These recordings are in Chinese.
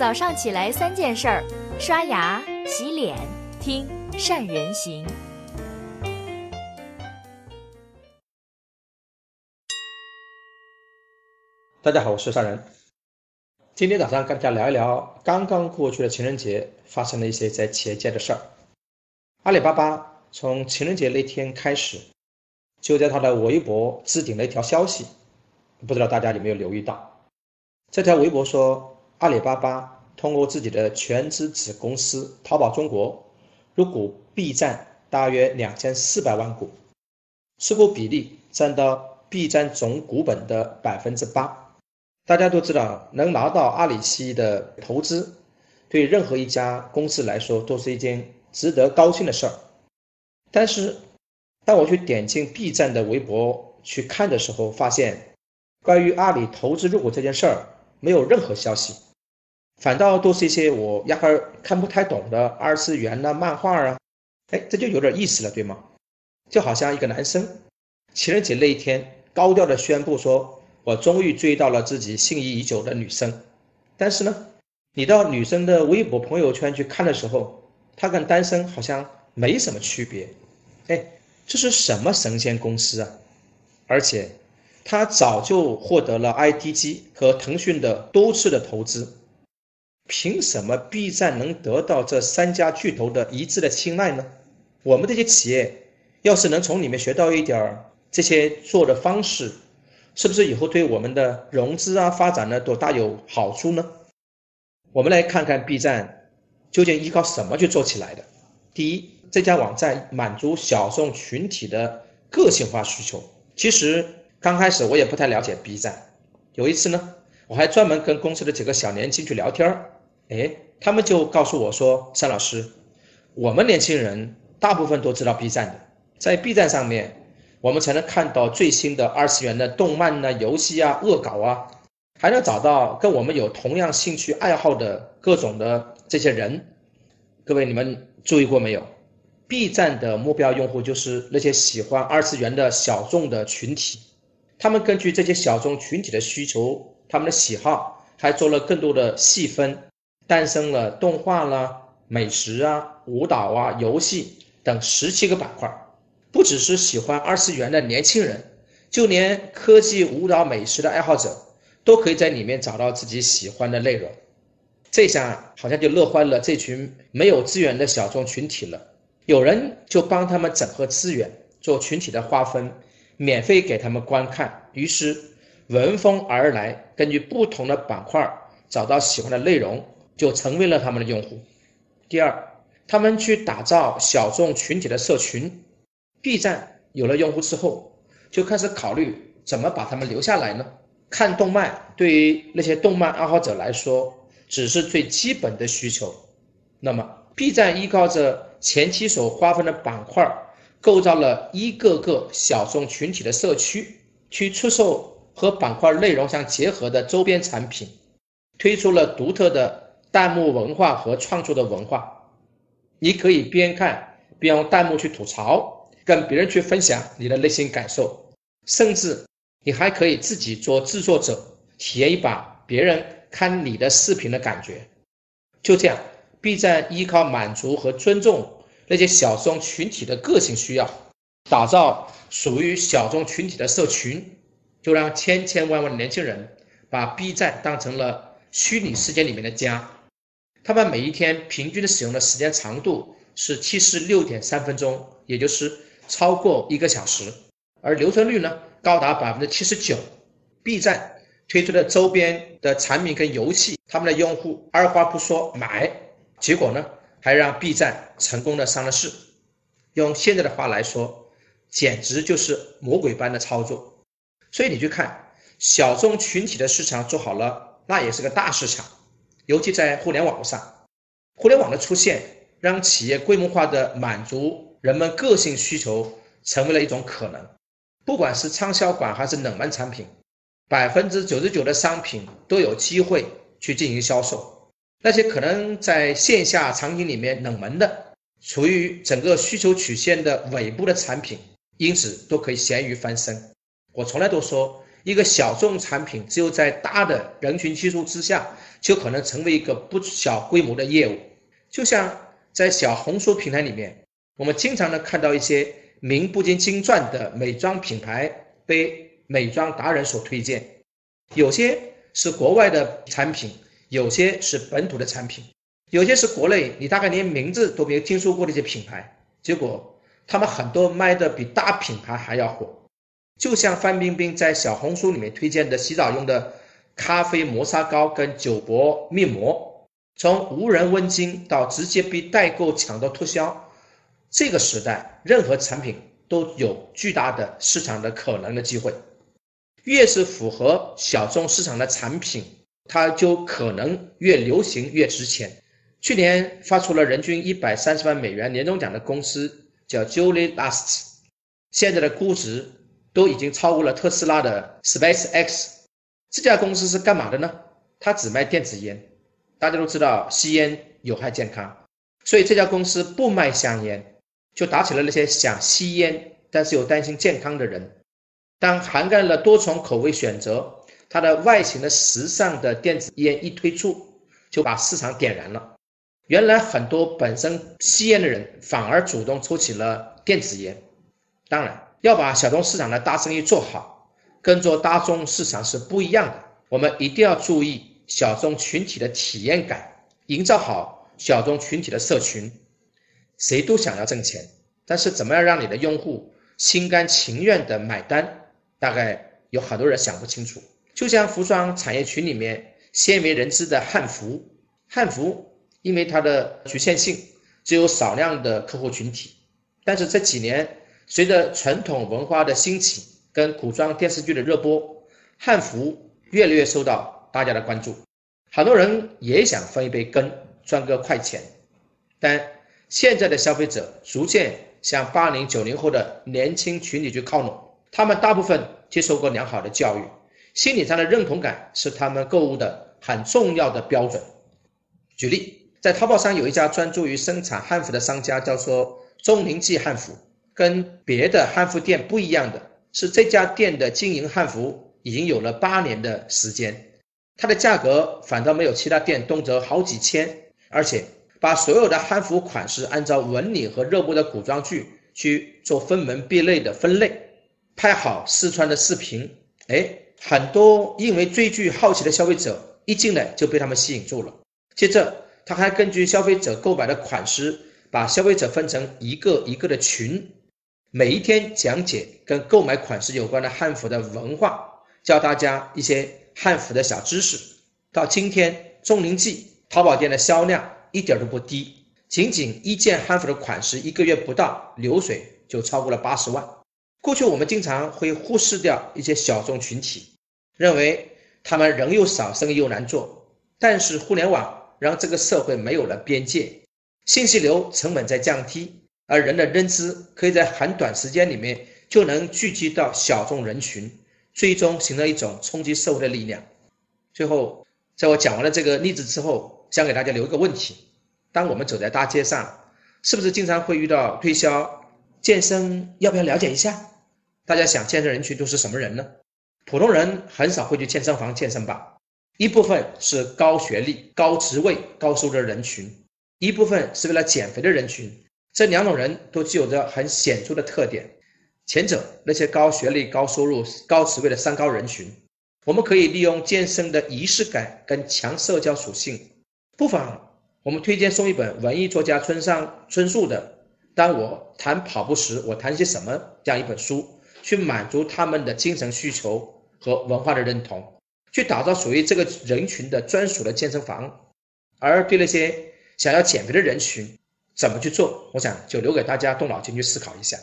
早上起来三件事儿：刷牙、洗脸、听善人行。大家好，我是善人。今天早上跟大家聊一聊刚刚过去的情人节发生了一些在企业界的事儿。阿里巴巴从情人节那天开始，就在他的微博置顶了一条消息，不知道大家有没有留意到？这条微博说，阿里巴巴通过自己的全资子公司淘宝中国入股 B 站大约两千四百万股，持股比例占到 B 站总股本的百分之八。大家都知道，能拿到阿里系的投资，对任何一家公司来说都是一件值得高兴的事儿。但是，当我去点进 B 站的微博去看的时候，发现关于阿里投资入股这件事儿没有任何消息，反倒都是一些我压根儿看不太懂的二次元呐、漫画啊。哎，这就有点意思了，对吗？就好像一个男生情人节那一天高调的宣布说。我终于追到了自己心仪已久的女生，但是呢，你到女生的微博朋友圈去看的时候，她跟单身好像没什么区别。哎，这是什么神仙公司啊？而且，她早就获得了 IDG 和腾讯的多次的投资，凭什么 B 站能得到这三家巨头的一致的青睐呢？我们这些企业要是能从里面学到一点儿这些做的方式。是不是以后对我们的融资啊发展呢都大有好处呢？我们来看看 B 站究竟依靠什么去做起来的。第一，这家网站满足小众群体的个性化需求。其实刚开始我也不太了解 B 站，有一次呢，我还专门跟公司的几个小年轻去聊天儿，哎，他们就告诉我说：“单老师，我们年轻人大部分都知道 B 站的，在 B 站上面。”我们才能看到最新的二次元的动漫呢、游戏啊、恶搞啊，还能找到跟我们有同样兴趣爱好的各种的这些人。各位，你们注意过没有？B 站的目标用户就是那些喜欢二次元的小众的群体，他们根据这些小众群体的需求、他们的喜好，还做了更多的细分，诞生了动画啦、美食啊、舞蹈啊、游戏等十七个板块。不只是喜欢二次元的年轻人，就连科技、舞蹈、美食的爱好者，都可以在里面找到自己喜欢的内容。这下好像就乐坏了这群没有资源的小众群体了。有人就帮他们整合资源，做群体的划分，免费给他们观看。于是闻风而来，根据不同的板块找到喜欢的内容，就成为了他们的用户。第二，他们去打造小众群体的社群。B 站有了用户之后，就开始考虑怎么把他们留下来呢？看动漫对于那些动漫爱好者来说，只是最基本的需求。那么，B 站依靠着前期所划分的板块，构造了一个个小众群体的社区，去出售和板块内容相结合的周边产品，推出了独特的弹幕文化和创作的文化。你可以边看边用弹幕去吐槽。跟别人去分享你的内心感受，甚至你还可以自己做制作者，体验一把别人看你的视频的感觉。就这样，B 站依靠满足和尊重那些小众群体的个性需要，打造属于小众群体的社群，就让千千万万年轻人把 B 站当成了虚拟世界里面的家。他们每一天平均的使用的时间长度是七十六点三分钟，也就是。超过一个小时，而留存率呢高达百分之七十九。B 站推出的周边的产品跟游戏，他们的用户二话不说买，结果呢还让 B 站成功的上了市。用现在的话来说，简直就是魔鬼般的操作。所以你去看小众群体的市场做好了，那也是个大市场。尤其在互联网上，互联网的出现让企业规模化的满足。人们个性需求成为了一种可能，不管是畅销款还是冷门产品，百分之九十九的商品都有机会去进行销售。那些可能在线下场景里面冷门的，处于整个需求曲线的尾部的产品，因此都可以咸鱼翻身。我从来都说，一个小众产品只有在大的人群基数之下，就可能成为一个不小规模的业务。就像在小红书平台里面，我们经常能看到一些名不经经传的美妆品牌被美妆达人所推荐，有些是国外的产品，有些是本土的产品，有些是国内你大概连名字都没有听说过的一些品牌，结果他们很多卖的比大品牌还要火。就像范冰冰在小红书里面推荐的洗澡用的咖啡磨砂膏跟酒泊面膜，从无人问津到直接被代购抢到脱销，这个时代任何产品都有巨大的市场的可能的机会。越是符合小众市场的产品，它就可能越流行越值钱。去年发出了人均一百三十万美元年终奖的公司叫 Julie Last，现在的估值。都已经超过了特斯拉的 SpaceX，这家公司是干嘛的呢？它只卖电子烟。大家都知道吸烟有害健康，所以这家公司不卖香烟，就打起了那些想吸烟但是又担心健康的人。当涵盖了多重口味选择、它的外形的时尚的电子烟一推出，就把市场点燃了。原来很多本身吸烟的人反而主动抽起了电子烟。当然。要把小众市场的大生意做好，跟做大众市场是不一样的。我们一定要注意小众群体的体验感，营造好小众群体的社群。谁都想要挣钱，但是怎么样让你的用户心甘情愿的买单，大概有很多人想不清楚。就像服装产业群里面鲜为人知的汉服，汉服因为它的局限性，只有少量的客户群体，但是这几年。随着传统文化的兴起，跟古装电视剧的热播，汉服越来越受到大家的关注。很多人也想分一杯羹，赚个快钱。但现在的消费者逐渐向八零九零后的年轻群体去靠拢，他们大部分接受过良好的教育，心理上的认同感是他们购物的很重要的标准。举例，在淘宝上有一家专注于生产汉服的商家，叫做钟灵记汉服。跟别的汉服店不一样的是，这家店的经营汉服已经有了八年的时间，它的价格反倒没有其他店动辄好几千，而且把所有的汉服款式按照纹理和热播的古装剧去做分门别类的分类，拍好试穿的视频，哎，很多因为追剧好奇的消费者一进来就被他们吸引住了。接着，他还根据消费者购买的款式，把消费者分成一个一个的群。每一天讲解跟购买款式有关的汉服的文化，教大家一些汉服的小知识。到今天，钟灵记淘宝店的销量一点都不低，仅仅一件汉服的款式，一个月不到流水就超过了八十万。过去我们经常会忽视掉一些小众群体，认为他们人又少，生意又难做。但是互联网让这个社会没有了边界，信息流成本在降低。而人的认知可以在很短时间里面就能聚集到小众人群，最终形成一种冲击社会的力量。最后，在我讲完了这个例子之后，想给大家留一个问题：当我们走在大街上，是不是经常会遇到推销健身？要不要了解一下？大家想，健身人群都是什么人呢？普通人很少会去健身房健身吧？一部分是高学历、高职位、高收入的人群，一部分是为了减肥的人群。这两种人都具有着很显著的特点。前者那些高学历、高收入、高职位的三高人群，我们可以利用健身的仪式感跟强社交属性，不妨我们推荐送一本文艺作家村上春树的《当我谈跑步时，我谈些什么》这样一本书，去满足他们的精神需求和文化的认同，去打造属于这个人群的专属的健身房。而对那些想要减肥的人群，怎么去做？我想就留给大家动脑筋去思考一下。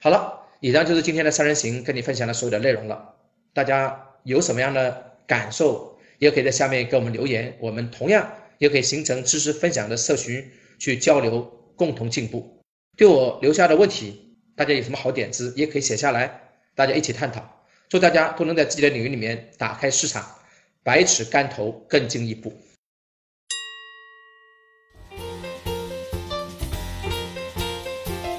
好了，以上就是今天的三人行跟你分享的所有的内容了。大家有什么样的感受，也可以在下面给我们留言。我们同样也可以形成知识分享的社群去交流，共同进步。对我留下的问题，大家有什么好点子，也可以写下来，大家一起探讨。祝大家都能在自己的领域里面打开市场，百尺竿头更进一步。